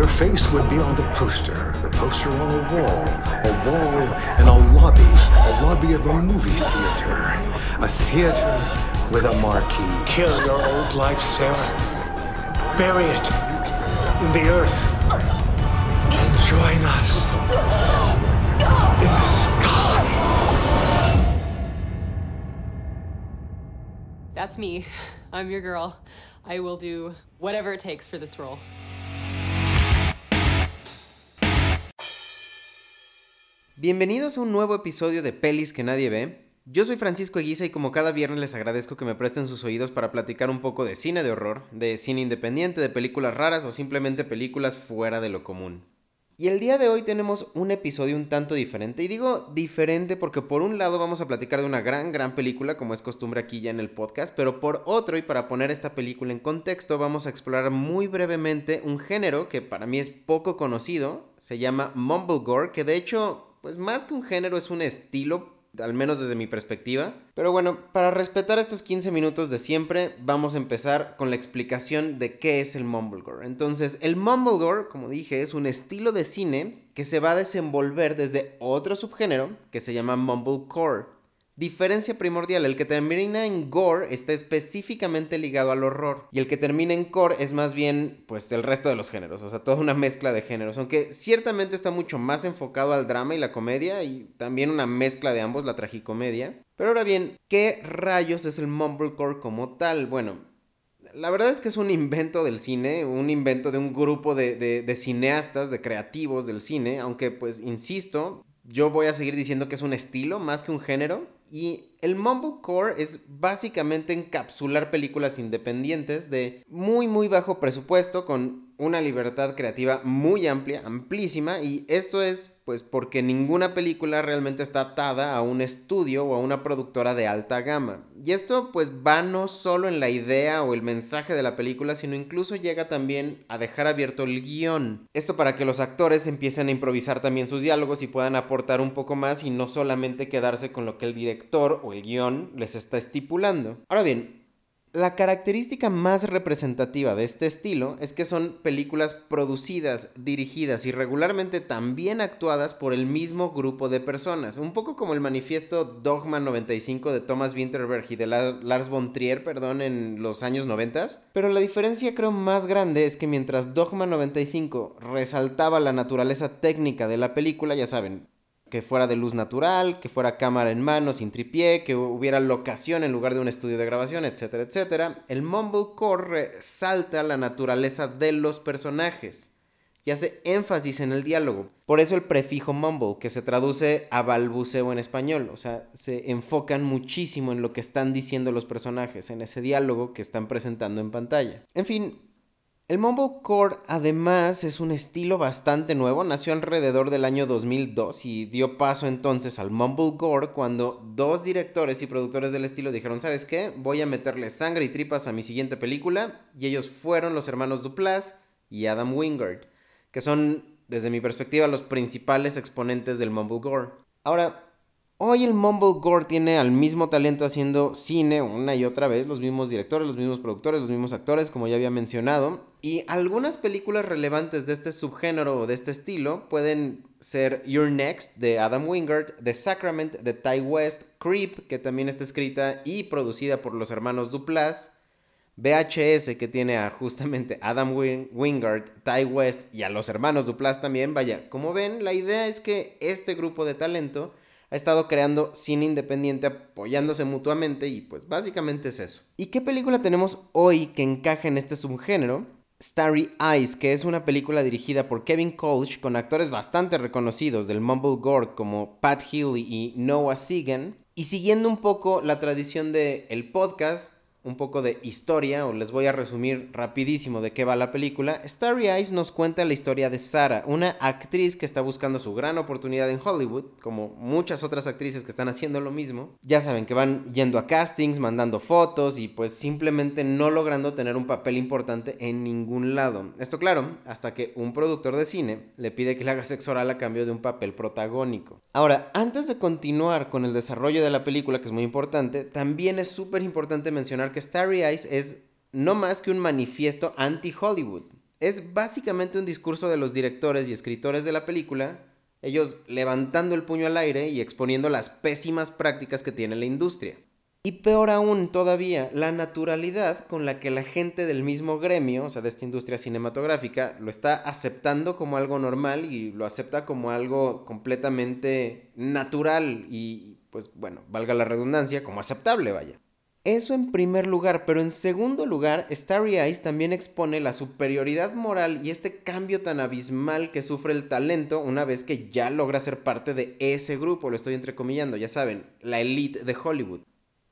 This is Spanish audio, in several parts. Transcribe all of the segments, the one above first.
Your face would be on the poster, the poster on a wall, a wall in a lobby, a lobby of a movie theater, a theater with a marquee. Kill your old life, Sarah. Bury it in the earth. And join us in the skies. That's me. I'm your girl. I will do whatever it takes for this role. Bienvenidos a un nuevo episodio de Pelis que nadie ve. Yo soy Francisco Eguiza y como cada viernes les agradezco que me presten sus oídos para platicar un poco de cine de horror, de cine independiente, de películas raras o simplemente películas fuera de lo común. Y el día de hoy tenemos un episodio un tanto diferente. Y digo diferente porque por un lado vamos a platicar de una gran, gran película, como es costumbre aquí ya en el podcast, pero por otro, y para poner esta película en contexto, vamos a explorar muy brevemente un género que para mí es poco conocido, se llama Mumblegore, que de hecho, pues más que un género es un estilo al menos desde mi perspectiva. Pero bueno, para respetar estos 15 minutos de siempre, vamos a empezar con la explicación de qué es el Mumblegore. Entonces, el Mumblegore, como dije, es un estilo de cine que se va a desenvolver desde otro subgénero que se llama Mumblecore. Diferencia primordial, el que termina en gore está específicamente ligado al horror y el que termina en core es más bien pues el resto de los géneros, o sea, toda una mezcla de géneros, aunque ciertamente está mucho más enfocado al drama y la comedia y también una mezcla de ambos, la tragicomedia. Pero ahora bien, ¿qué rayos es el mumblecore como tal? Bueno, la verdad es que es un invento del cine, un invento de un grupo de, de, de, cineastas, de creativos del cine, aunque pues insisto, yo voy a seguir diciendo que es un estilo más que un género. Y el Mumblecore es básicamente encapsular películas independientes de muy muy bajo presupuesto con una libertad creativa muy amplia, amplísima y esto es pues porque ninguna película realmente está atada a un estudio o a una productora de alta gama. Y esto pues va no solo en la idea o el mensaje de la película, sino incluso llega también a dejar abierto el guion. Esto para que los actores empiecen a improvisar también sus diálogos y puedan aportar un poco más y no solamente quedarse con lo que el director o el guion les está estipulando. Ahora bien, la característica más representativa de este estilo es que son películas producidas, dirigidas y regularmente también actuadas por el mismo grupo de personas, un poco como el manifiesto Dogma 95 de Thomas Winterberg y de Lars von Trier, perdón, en los años 90, pero la diferencia creo más grande es que mientras Dogma 95 resaltaba la naturaleza técnica de la película, ya saben, que fuera de luz natural, que fuera cámara en mano sin tripié, que hubiera locación en lugar de un estudio de grabación, etcétera, etcétera. El Mumblecore resalta la naturaleza de los personajes y hace énfasis en el diálogo. Por eso el prefijo mumble, que se traduce a balbuceo en español. O sea, se enfocan muchísimo en lo que están diciendo los personajes, en ese diálogo que están presentando en pantalla. En fin, el Mumblecore además es un estilo bastante nuevo, nació alrededor del año 2002 y dio paso entonces al Mumblegore cuando dos directores y productores del estilo dijeron, ¿sabes qué? Voy a meterle sangre y tripas a mi siguiente película y ellos fueron los hermanos Duplass y Adam Wingard, que son desde mi perspectiva los principales exponentes del Mumblegore. Ahora, Hoy el Mumblegore tiene al mismo talento haciendo cine una y otra vez, los mismos directores, los mismos productores, los mismos actores, como ya había mencionado. Y algunas películas relevantes de este subgénero o de este estilo pueden ser Your Next de Adam Wingard, The Sacrament de Ty West, Creep, que también está escrita y producida por los hermanos Duplass, VHS, que tiene a justamente Adam Wingard, Ty West y a los hermanos Duplass también. Vaya, como ven, la idea es que este grupo de talento ha estado creando cine independiente apoyándose mutuamente y pues básicamente es eso. ¿Y qué película tenemos hoy que encaja en este subgénero? Starry Eyes, que es una película dirigida por Kevin Colch con actores bastante reconocidos del Mumble Gore como Pat Healy y Noah Segan. Y siguiendo un poco la tradición del el podcast, un poco de historia, o les voy a resumir rapidísimo de qué va la película, Starry Eyes nos cuenta la historia de Sarah, una actriz que está buscando su gran oportunidad en Hollywood, como muchas otras actrices que están haciendo lo mismo. Ya saben que van yendo a castings, mandando fotos y pues simplemente no logrando tener un papel importante en ningún lado. Esto claro, hasta que un productor de cine le pide que le haga sexo oral a cambio de un papel protagónico. Ahora, antes de continuar con el desarrollo de la película, que es muy importante, también es súper importante mencionar que Starry Eyes es no más que un manifiesto anti-Hollywood. Es básicamente un discurso de los directores y escritores de la película, ellos levantando el puño al aire y exponiendo las pésimas prácticas que tiene la industria. Y peor aún todavía, la naturalidad con la que la gente del mismo gremio, o sea, de esta industria cinematográfica, lo está aceptando como algo normal y lo acepta como algo completamente natural y, pues bueno, valga la redundancia, como aceptable, vaya. Eso en primer lugar, pero en segundo lugar, Starry Eyes también expone la superioridad moral y este cambio tan abismal que sufre el talento una vez que ya logra ser parte de ese grupo, lo estoy entrecomillando, ya saben, la elite de Hollywood.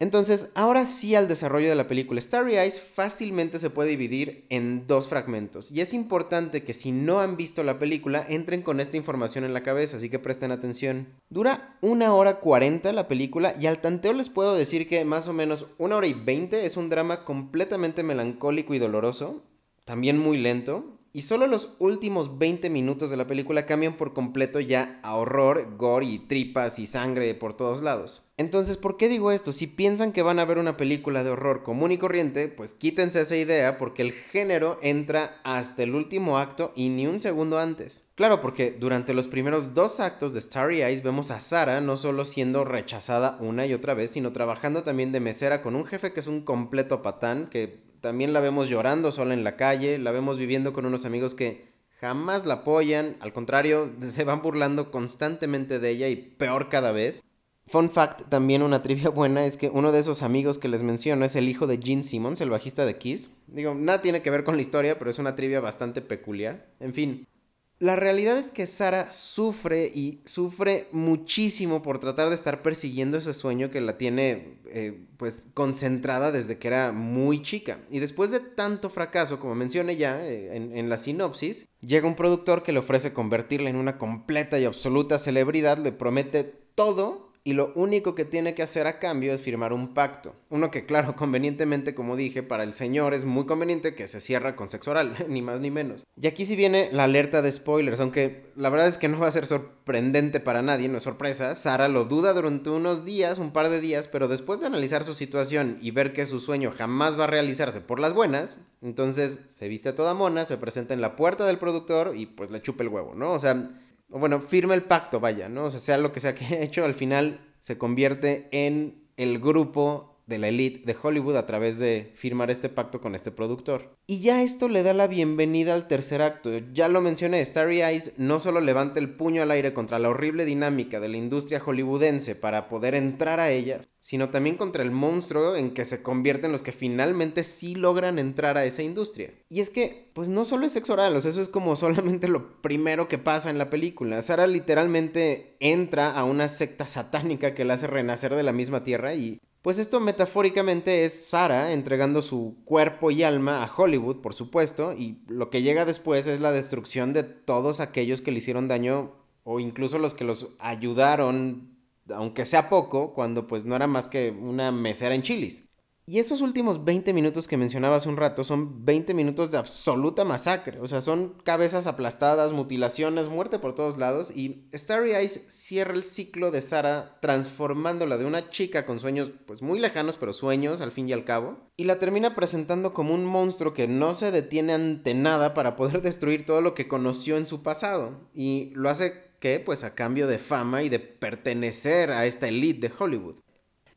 Entonces, ahora sí al desarrollo de la película. Starry Eyes fácilmente se puede dividir en dos fragmentos. Y es importante que si no han visto la película, entren con esta información en la cabeza, así que presten atención. Dura una hora cuarenta la película y al tanteo les puedo decir que más o menos una hora y veinte es un drama completamente melancólico y doloroso, también muy lento, y solo los últimos 20 minutos de la película cambian por completo ya a horror, gore y tripas y sangre por todos lados. Entonces, ¿por qué digo esto? Si piensan que van a ver una película de horror común y corriente, pues quítense esa idea porque el género entra hasta el último acto y ni un segundo antes. Claro, porque durante los primeros dos actos de Starry Eyes vemos a Sara no solo siendo rechazada una y otra vez, sino trabajando también de mesera con un jefe que es un completo patán, que también la vemos llorando sola en la calle, la vemos viviendo con unos amigos que jamás la apoyan, al contrario, se van burlando constantemente de ella y peor cada vez. Fun fact, también una trivia buena, es que uno de esos amigos que les menciono es el hijo de Gene Simmons, el bajista de Kiss. Digo, nada tiene que ver con la historia, pero es una trivia bastante peculiar. En fin, la realidad es que Sara sufre y sufre muchísimo por tratar de estar persiguiendo ese sueño que la tiene eh, pues concentrada desde que era muy chica. Y después de tanto fracaso, como mencioné ya eh, en, en la sinopsis, llega un productor que le ofrece convertirla en una completa y absoluta celebridad, le promete todo y lo único que tiene que hacer a cambio es firmar un pacto. Uno que, claro, convenientemente, como dije, para el señor es muy conveniente que se cierra con sexo oral, ni más ni menos. Y aquí sí viene la alerta de spoilers, aunque la verdad es que no va a ser sorprendente para nadie, no es sorpresa. Sara lo duda durante unos días, un par de días, pero después de analizar su situación y ver que su sueño jamás va a realizarse por las buenas, entonces se viste toda mona, se presenta en la puerta del productor y pues le chupa el huevo, ¿no? O sea bueno, firma el pacto, vaya, ¿no? O sea, sea lo que sea que haya hecho, al final se convierte en el grupo de la elite de Hollywood a través de firmar este pacto con este productor. Y ya esto le da la bienvenida al tercer acto. Ya lo mencioné, Starry Eyes no solo levanta el puño al aire contra la horrible dinámica de la industria hollywoodense para poder entrar a ella, sino también contra el monstruo en que se convierten los que finalmente sí logran entrar a esa industria. Y es que, pues no solo es sexo oral, eso es como solamente lo primero que pasa en la película. Sara literalmente entra a una secta satánica que la hace renacer de la misma tierra y pues esto metafóricamente es Sara entregando su cuerpo y alma a Hollywood, por supuesto, y lo que llega después es la destrucción de todos aquellos que le hicieron daño o incluso los que los ayudaron, aunque sea poco, cuando pues no era más que una mesera en chilis. Y esos últimos 20 minutos que mencionaba hace un rato son 20 minutos de absoluta masacre. O sea, son cabezas aplastadas, mutilaciones, muerte por todos lados. Y Starry Eyes cierra el ciclo de Sara transformándola de una chica con sueños pues muy lejanos, pero sueños al fin y al cabo. Y la termina presentando como un monstruo que no se detiene ante nada para poder destruir todo lo que conoció en su pasado. Y lo hace que pues a cambio de fama y de pertenecer a esta elite de Hollywood.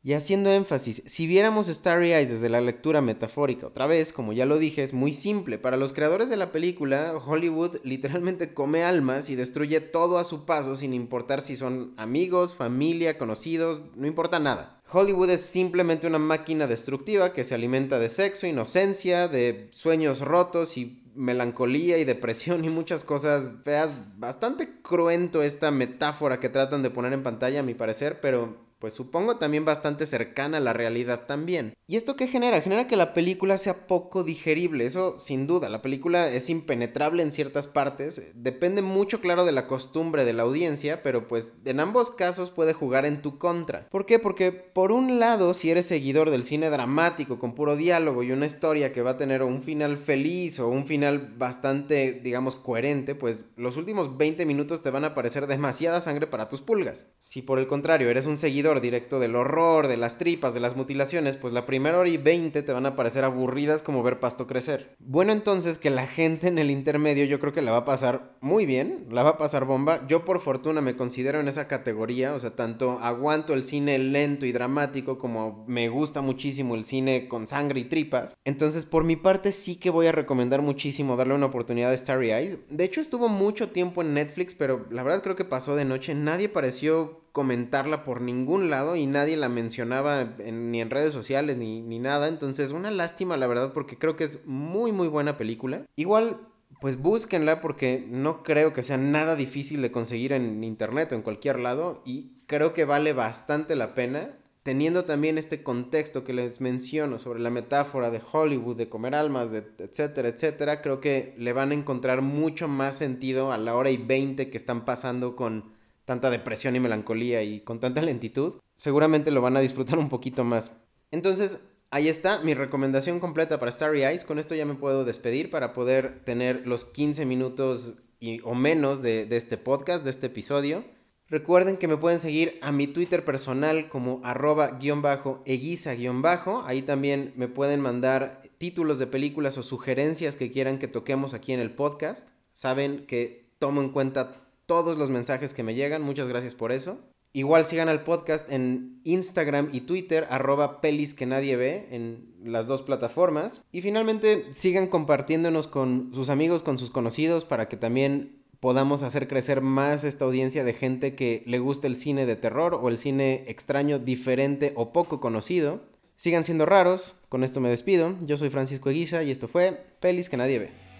Y haciendo énfasis, si viéramos Starry Eyes desde la lectura metafórica, otra vez, como ya lo dije, es muy simple. Para los creadores de la película, Hollywood literalmente come almas y destruye todo a su paso sin importar si son amigos, familia, conocidos, no importa nada. Hollywood es simplemente una máquina destructiva que se alimenta de sexo, inocencia, de sueños rotos y melancolía y depresión y muchas cosas feas. Bastante cruento esta metáfora que tratan de poner en pantalla a mi parecer, pero pues supongo también bastante cercana a la realidad también. ¿Y esto qué genera? Genera que la película sea poco digerible, eso sin duda, la película es impenetrable en ciertas partes, depende mucho claro de la costumbre de la audiencia, pero pues en ambos casos puede jugar en tu contra. ¿Por qué? Porque por un lado, si eres seguidor del cine dramático con puro diálogo y una historia que va a tener un final feliz o un final bastante, digamos, coherente, pues los últimos 20 minutos te van a parecer demasiada sangre para tus pulgas. Si por el contrario eres un seguidor directo del horror, de las tripas, de las mutilaciones, pues la primera hora y veinte te van a parecer aburridas como ver pasto crecer. Bueno, entonces que la gente en el intermedio yo creo que la va a pasar muy bien, la va a pasar bomba. Yo por fortuna me considero en esa categoría, o sea, tanto aguanto el cine lento y dramático como me gusta muchísimo el cine con sangre y tripas. Entonces, por mi parte sí que voy a recomendar muchísimo darle una oportunidad a Starry Eyes. De hecho, estuvo mucho tiempo en Netflix, pero la verdad creo que pasó de noche. Nadie pareció comentarla por ningún lado y nadie la mencionaba ni en redes sociales ni, ni nada. Entonces, una lástima, la verdad, porque creo que es muy, muy buena película. Igual, pues búsquenla porque no creo que sea nada difícil de conseguir en internet o en cualquier lado y creo que vale bastante la pena teniendo también este contexto que les menciono sobre la metáfora de Hollywood, de comer almas, etcétera, etcétera, creo que le van a encontrar mucho más sentido a la hora y veinte que están pasando con tanta depresión y melancolía y con tanta lentitud. Seguramente lo van a disfrutar un poquito más. Entonces, ahí está mi recomendación completa para Starry Eyes. Con esto ya me puedo despedir para poder tener los 15 minutos y, o menos de, de este podcast, de este episodio. Recuerden que me pueden seguir a mi Twitter personal como arroba guion bajo eguisa guion bajo. Ahí también me pueden mandar títulos de películas o sugerencias que quieran que toquemos aquí en el podcast. Saben que tomo en cuenta todos los mensajes que me llegan. Muchas gracias por eso. Igual sigan al podcast en Instagram y Twitter, arroba pelis que nadie ve, en las dos plataformas. Y finalmente sigan compartiéndonos con sus amigos, con sus conocidos, para que también podamos hacer crecer más esta audiencia de gente que le gusta el cine de terror o el cine extraño, diferente o poco conocido. Sigan siendo raros, con esto me despido. Yo soy Francisco Eguiza y esto fue Pelis que nadie ve.